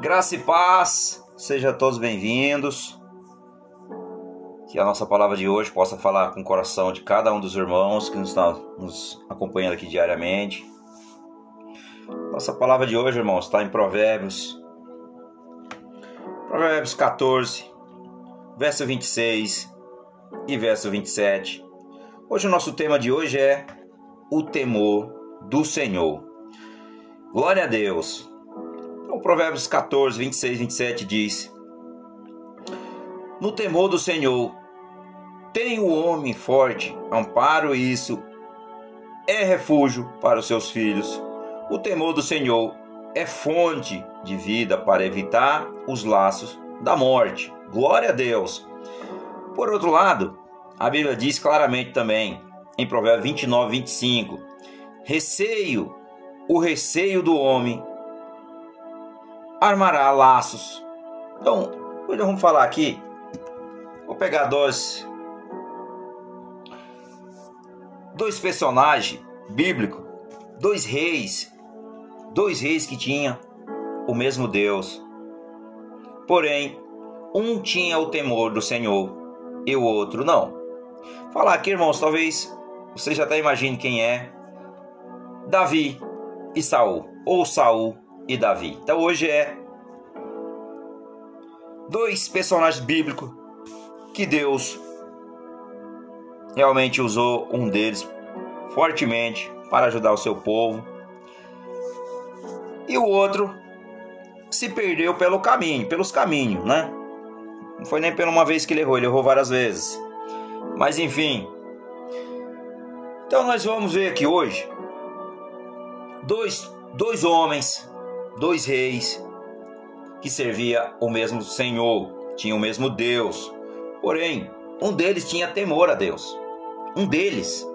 Graça e paz, sejam todos bem-vindos. Que a nossa palavra de hoje possa falar com o coração de cada um dos irmãos que nos está nos acompanhando aqui diariamente. Nossa palavra de hoje, irmãos, está em Provérbios. Provérbios 14, verso 26 e verso 27. Hoje o nosso tema de hoje é o temor do Senhor. Glória a Deus. Provérbios 14, 26, 27 diz: No temor do Senhor tem o homem forte amparo, isso é refúgio para os seus filhos. O temor do Senhor é fonte de vida para evitar os laços da morte. Glória a Deus. Por outro lado, a Bíblia diz claramente também, em Provérbios 29, 25: Receio, o receio do homem armará laços. Então, hoje vamos falar aqui. Vou pegar dois dois personagens bíblicos, dois reis, dois reis que tinham o mesmo Deus. Porém, um tinha o temor do Senhor e o outro não. Falar aqui, irmãos, talvez você já até imagine quem é Davi e Saul, ou Saul e Davi. Então hoje é dois personagens bíblicos que Deus realmente usou um deles fortemente para ajudar o seu povo. E o outro se perdeu pelo caminho, pelos caminhos, né? Não foi nem pela uma vez que ele errou, ele errou várias vezes. Mas enfim. Então nós vamos ver aqui hoje dois, dois homens, dois reis que servia o mesmo Senhor, tinha o mesmo Deus. Porém, um deles tinha temor a Deus. Um deles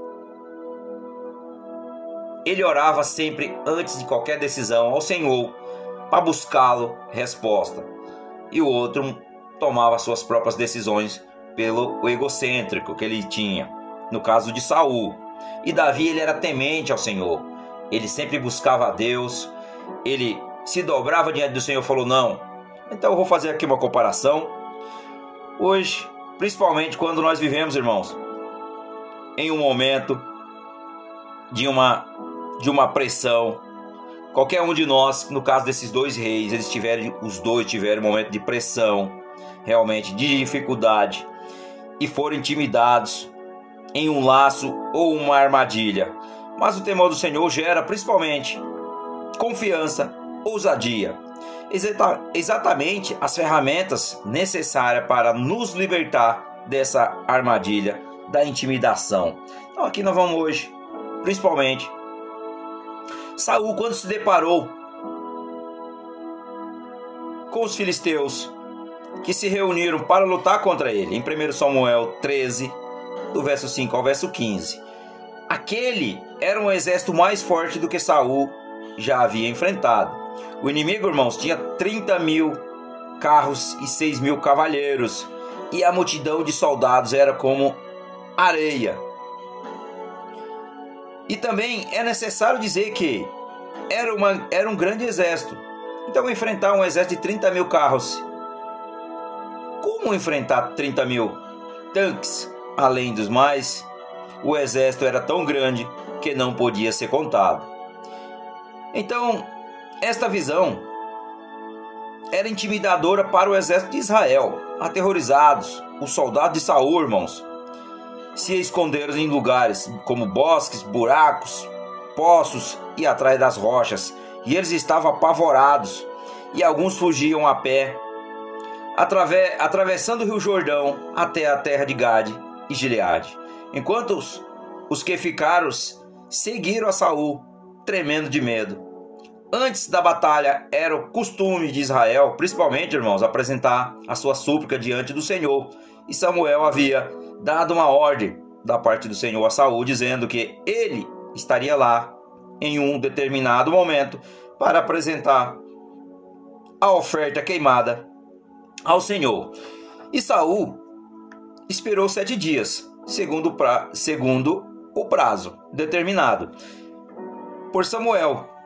ele orava sempre antes de qualquer decisão ao Senhor para buscá-lo resposta. E o outro tomava suas próprias decisões pelo egocêntrico que ele tinha, no caso de Saul. E Davi ele era temente ao Senhor. Ele sempre buscava a Deus. Ele se dobrava diante do Senhor e falou: "Não". Então eu vou fazer aqui uma comparação. Hoje, principalmente quando nós vivemos, irmãos, em um momento de uma de uma pressão. Qualquer um de nós, no caso desses dois reis, eles tiveram os dois tiveram um momento de pressão, realmente de dificuldade e foram intimidados em um laço ou uma armadilha. Mas o temor do Senhor gera principalmente confiança, ousadia, Exata, exatamente as ferramentas necessárias para nos libertar dessa armadilha da intimidação. Então aqui nós vamos hoje, principalmente, Saul quando se deparou com os filisteus que se reuniram para lutar contra ele. Em 1 Samuel 13, do verso 5 ao verso 15. Aquele era um exército mais forte do que Saul já havia enfrentado. O inimigo, irmãos, tinha 30 mil carros e 6 mil cavalheiros, e a multidão de soldados era como areia. E também é necessário dizer que era, uma, era um grande exército. Então, enfrentar um exército de 30 mil carros como enfrentar 30 mil tanques? Além dos mais, o exército era tão grande que não podia ser contado. Então, esta visão era intimidadora para o exército de Israel. Aterrorizados, os soldados de Saul, irmãos, se esconderam em lugares como bosques, buracos, poços e atrás das rochas, e eles estavam apavorados, e alguns fugiam a pé atrave, atravessando o rio Jordão até a terra de Gade e Gileade. Enquanto os, os que ficaram seguiram a Saul, tremendo de medo. Antes da batalha, era o costume de Israel, principalmente, irmãos, apresentar a sua súplica diante do Senhor. E Samuel havia dado uma ordem da parte do Senhor a Saul, dizendo que ele estaria lá em um determinado momento para apresentar a oferta queimada ao Senhor. E Saul esperou sete dias, segundo, pra, segundo o prazo determinado por Samuel.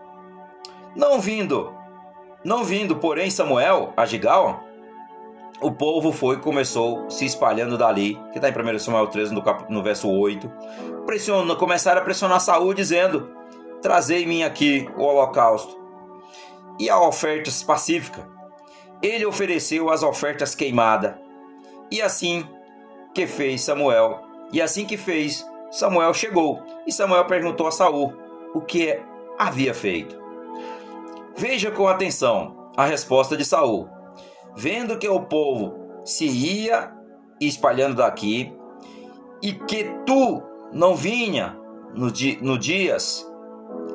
Não vindo Não vindo, porém, Samuel a Gigal, o povo foi começou se espalhando dali, que está em 1 Samuel 13, no, cap, no verso 8. Pressionou, começaram a pressionar Saul, dizendo: Trazei-me aqui o holocausto e a oferta pacífica. Ele ofereceu as ofertas queimadas. E assim que fez Samuel, e assim que fez, Samuel chegou, e Samuel perguntou a Saul o que havia feito. Veja com atenção a resposta de Saul. Vendo que o povo se ia espalhando daqui e que tu não vinha no, di no dias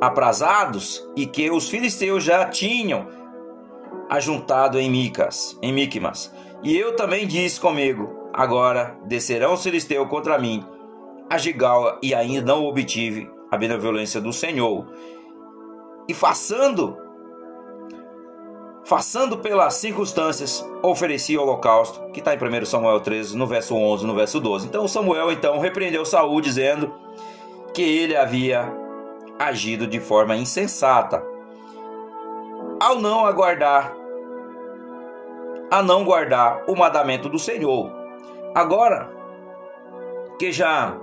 aprazados e que os filisteus já tinham ajuntado em Micas, em Micmas. E eu também disse comigo: agora descerão os filisteus contra mim a Gigal e ainda não obtive a benevolência do Senhor. E façando façando pelas circunstâncias, ofereci o holocausto, que está em 1 Samuel 13, no verso 11, no verso 12. Então Samuel então repreendeu Saul dizendo que ele havia agido de forma insensata ao não aguardar a não guardar o mandamento do Senhor. Agora que já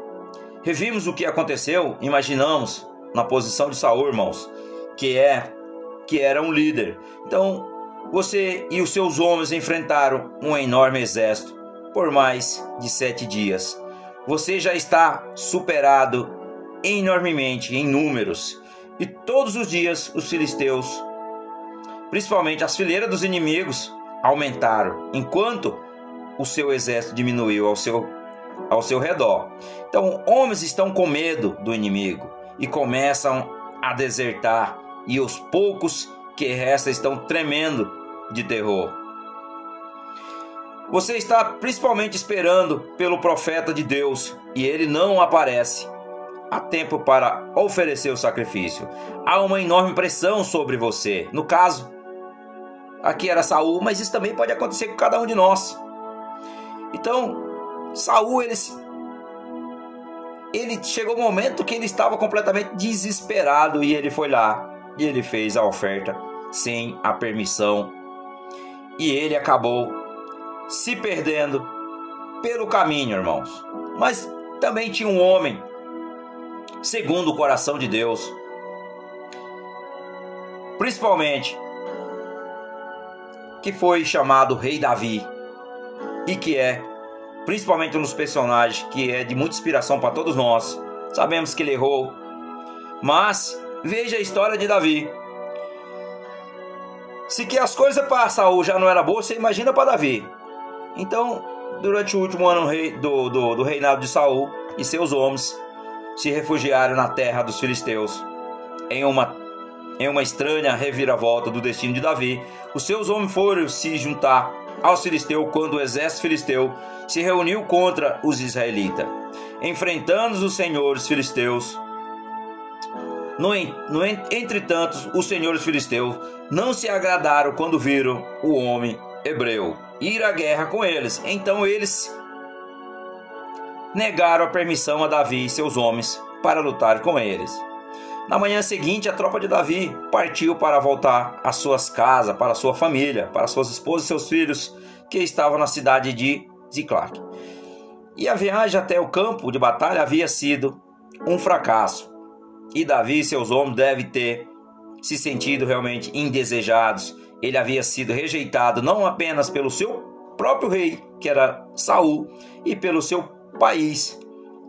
revimos o que aconteceu, imaginamos na posição de Saul, irmãos, que é que era um líder. Então, você e os seus homens enfrentaram um enorme exército por mais de sete dias. Você já está superado enormemente em números. E todos os dias os filisteus, principalmente as fileiras dos inimigos, aumentaram, enquanto o seu exército diminuiu ao seu, ao seu redor. Então, homens estão com medo do inimigo e começam a desertar, e os poucos que restam estão tremendo de terror. Você está principalmente esperando pelo profeta de Deus e ele não aparece há tempo para oferecer o sacrifício. Há uma enorme pressão sobre você. No caso, aqui era Saul, mas isso também pode acontecer com cada um de nós. Então, Saul ele ele chegou um momento que ele estava completamente desesperado e ele foi lá e ele fez a oferta sem a permissão. E ele acabou se perdendo pelo caminho, irmãos. Mas também tinha um homem segundo o coração de Deus. Principalmente que foi chamado Rei Davi e que é principalmente um dos personagens que é de muita inspiração para todos nós. Sabemos que ele errou, mas veja a história de Davi. Se que as coisas para Saul já não era boa, você imagina para Davi. Então, durante o último ano do, do, do reinado de Saul e seus homens, se refugiaram na terra dos filisteus. Em uma, em uma estranha reviravolta do destino de Davi, os seus homens foram se juntar aos filisteus quando o exército filisteu se reuniu contra os israelitas. Enfrentando os senhores filisteus, no, no, entretanto, os senhores filisteus não se agradaram quando viram o homem hebreu ir à guerra com eles. Então eles negaram a permissão a Davi e seus homens para lutar com eles. Na manhã seguinte, a tropa de Davi partiu para voltar às suas casas, para sua família, para suas esposas e seus filhos, que estavam na cidade de Ziklag. E a viagem até o campo de batalha havia sido um fracasso. E Davi e seus homens devem ter se sentido realmente indesejados. Ele havia sido rejeitado não apenas pelo seu próprio rei, que era Saul, e pelo seu país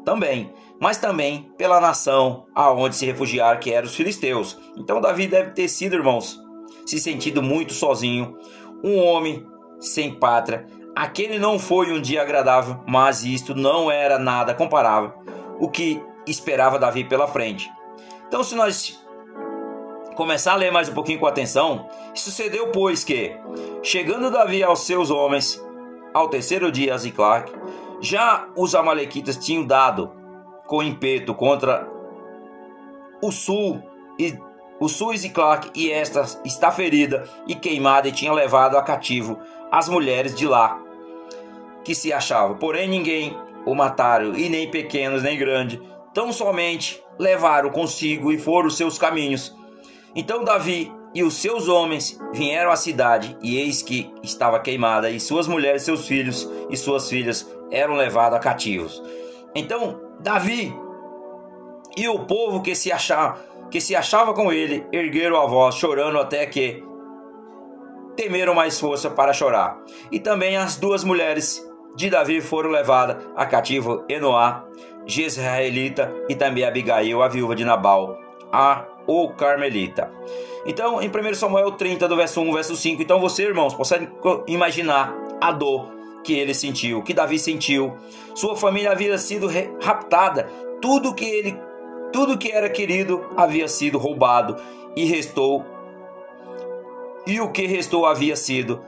também, mas também pela nação aonde se refugiaram, que eram os filisteus. Então Davi deve ter sido, irmãos, se sentido muito sozinho, um homem sem pátria. Aquele não foi um dia agradável, mas isto não era nada comparável o que esperava Davi pela frente. Então, se nós começar a ler mais um pouquinho com atenção, sucedeu pois que, chegando Davi aos seus homens, ao terceiro dia a Ziclac, já os amalequitas tinham dado com impeto contra o sul e o sul e Ziclac e esta está ferida e queimada e tinha levado a cativo as mulheres de lá que se achavam. Porém ninguém o mataram e nem pequenos nem grandes, tão somente levaram consigo e foram seus caminhos. Então Davi e os seus homens vieram à cidade, e eis que estava queimada, e suas mulheres, seus filhos e suas filhas eram levados a cativos. Então, Davi e o povo que se achava, que se achava com ele ergueram a voz, chorando até que temeram mais força para chorar. E também as duas mulheres de Davi foram levadas a cativo Enoá, Jezreelita, e também Abigail, a viúva de Nabal, a o Carmelita. Então, em 1 Samuel 30, do verso 1, verso 5, então você, irmãos, consegue imaginar a dor que ele sentiu, que Davi sentiu. Sua família havia sido raptada, tudo que ele, tudo que era querido havia sido roubado e restou e o que restou havia sido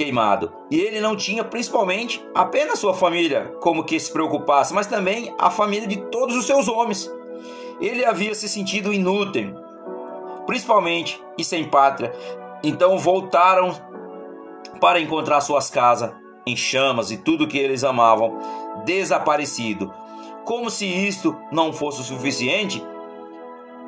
queimado. E ele não tinha, principalmente, apenas sua família como que se preocupasse, mas também a família de todos os seus homens. Ele havia se sentido inútil, principalmente e sem pátria. Então voltaram para encontrar suas casas em chamas e tudo que eles amavam desaparecido. Como se isto não fosse o suficiente,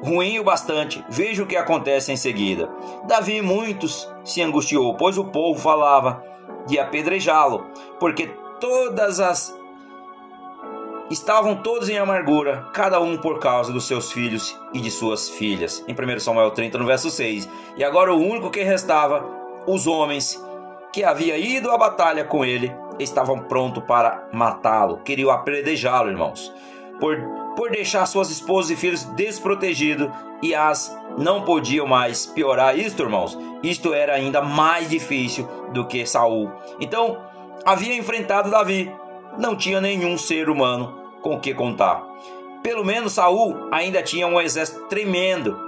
ruim o bastante, veja o que acontece em seguida. Davi muitos se angustiou, pois o povo falava de apedrejá-lo, porque todas as estavam todos em amargura, cada um por causa dos seus filhos e de suas filhas. Em 1 Samuel 30, no verso 6. E agora o único que restava, os homens que havia ido à batalha com ele, estavam prontos para matá-lo, queriam apredejá-lo, irmãos. Por, por deixar suas esposas e filhos desprotegidos e as não podiam mais piorar isto, irmãos. Isto era ainda mais difícil do que Saul. Então, havia enfrentado Davi. Não tinha nenhum ser humano com que contar. Pelo menos Saul ainda tinha um exército tremendo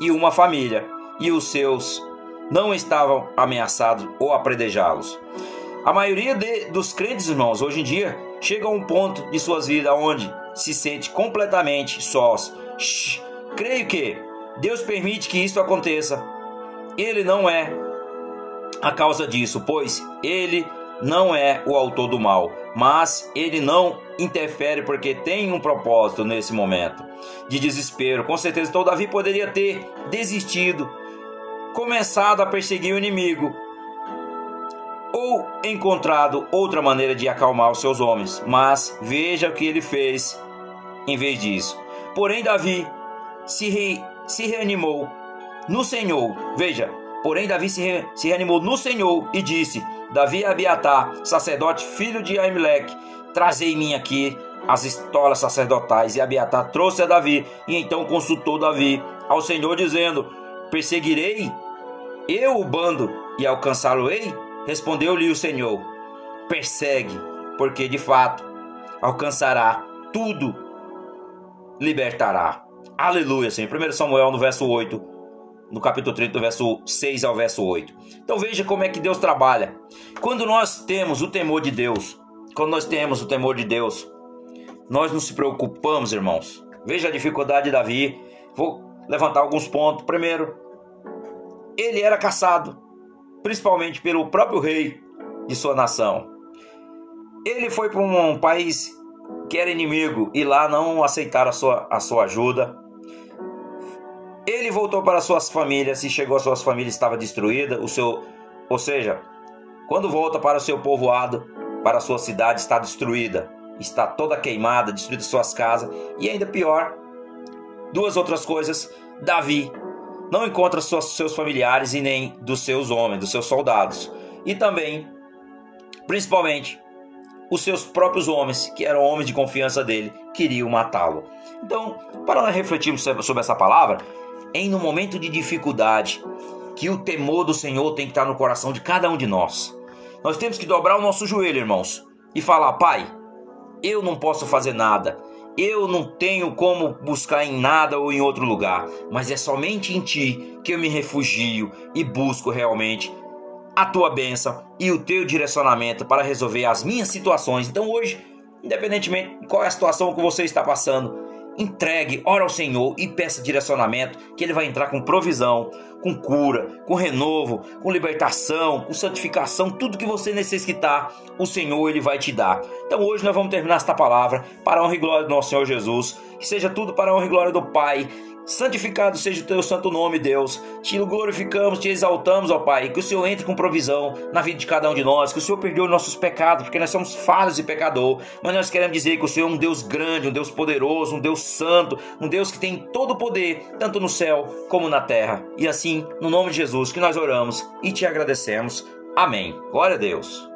e uma família, e os seus não estavam ameaçados ou a predejá-los. A maioria de, dos crentes, irmãos, hoje em dia, chega a um ponto de suas vidas onde se sente completamente sós. Shhh, creio que Deus permite que isso aconteça. Ele não é a causa disso, pois ele não é o autor do mal, mas ele não interfere porque tem um propósito nesse momento de desespero. Com certeza, então Davi poderia ter desistido, começado a perseguir o inimigo ou encontrado outra maneira de acalmar os seus homens. Mas veja o que ele fez em vez disso. Porém, Davi se, re, se reanimou no Senhor. Veja, porém, Davi se, re, se reanimou no Senhor e disse: Davi Abiatar, sacerdote, filho de Aimeleque, trazei mim aqui as estolas sacerdotais. E Abiatar trouxe a Davi, e então consultou Davi ao Senhor, dizendo: Perseguirei eu o bando e alcançá-lo-ei? Respondeu-lhe o Senhor: Persegue, porque de fato alcançará tudo, libertará. Aleluia, Senhor. 1 Samuel no verso 8, no capítulo 30, do verso 6 ao verso 8. Então veja como é que Deus trabalha. Quando nós temos o temor de Deus, quando nós temos o temor de Deus, nós não se preocupamos, irmãos. Veja a dificuldade de Davi. Vou levantar alguns pontos. Primeiro, ele era caçado, principalmente pelo próprio rei de sua nação. Ele foi para um país que era inimigo e lá não aceitaram a sua, a sua ajuda. Ele voltou para suas famílias e chegou às suas famílias estava destruída, o seu, ou seja, quando volta para o seu povoado, para a sua cidade está destruída, está toda queimada, destruída suas casas e ainda pior, duas outras coisas, Davi não encontra suas, seus familiares e nem dos seus homens, dos seus soldados. E também, principalmente, os seus próprios homens, que eram homens de confiança dele, queriam matá-lo. Então, para nós refletirmos sobre essa palavra, em no momento de dificuldade, que o temor do Senhor tem que estar no coração de cada um de nós. Nós temos que dobrar o nosso joelho, irmãos, e falar: Pai, eu não posso fazer nada, eu não tenho como buscar em nada ou em outro lugar, mas é somente em Ti que eu me refugio e busco realmente a Tua bênção e o Teu direcionamento para resolver as minhas situações. Então hoje, independentemente de qual é a situação que você está passando, entregue, ora ao Senhor e peça direcionamento, que Ele vai entrar com provisão, com cura, com renovo, com libertação, com santificação, tudo que você necessitar, o Senhor ele vai te dar. Então hoje nós vamos terminar esta palavra para a honra e glória do nosso Senhor Jesus, que seja tudo para a honra e glória do Pai Santificado seja o teu santo nome, Deus. Te glorificamos, te exaltamos, ó Pai. Que o Senhor entre com provisão na vida de cada um de nós. Que o Senhor perdoe nossos pecados, porque nós somos falhos e pecador. Mas nós queremos dizer que o Senhor é um Deus grande, um Deus poderoso, um Deus santo, um Deus que tem todo o poder, tanto no céu como na terra. E no nome de Jesus, que nós oramos e te agradecemos. Amém. Glória a Deus.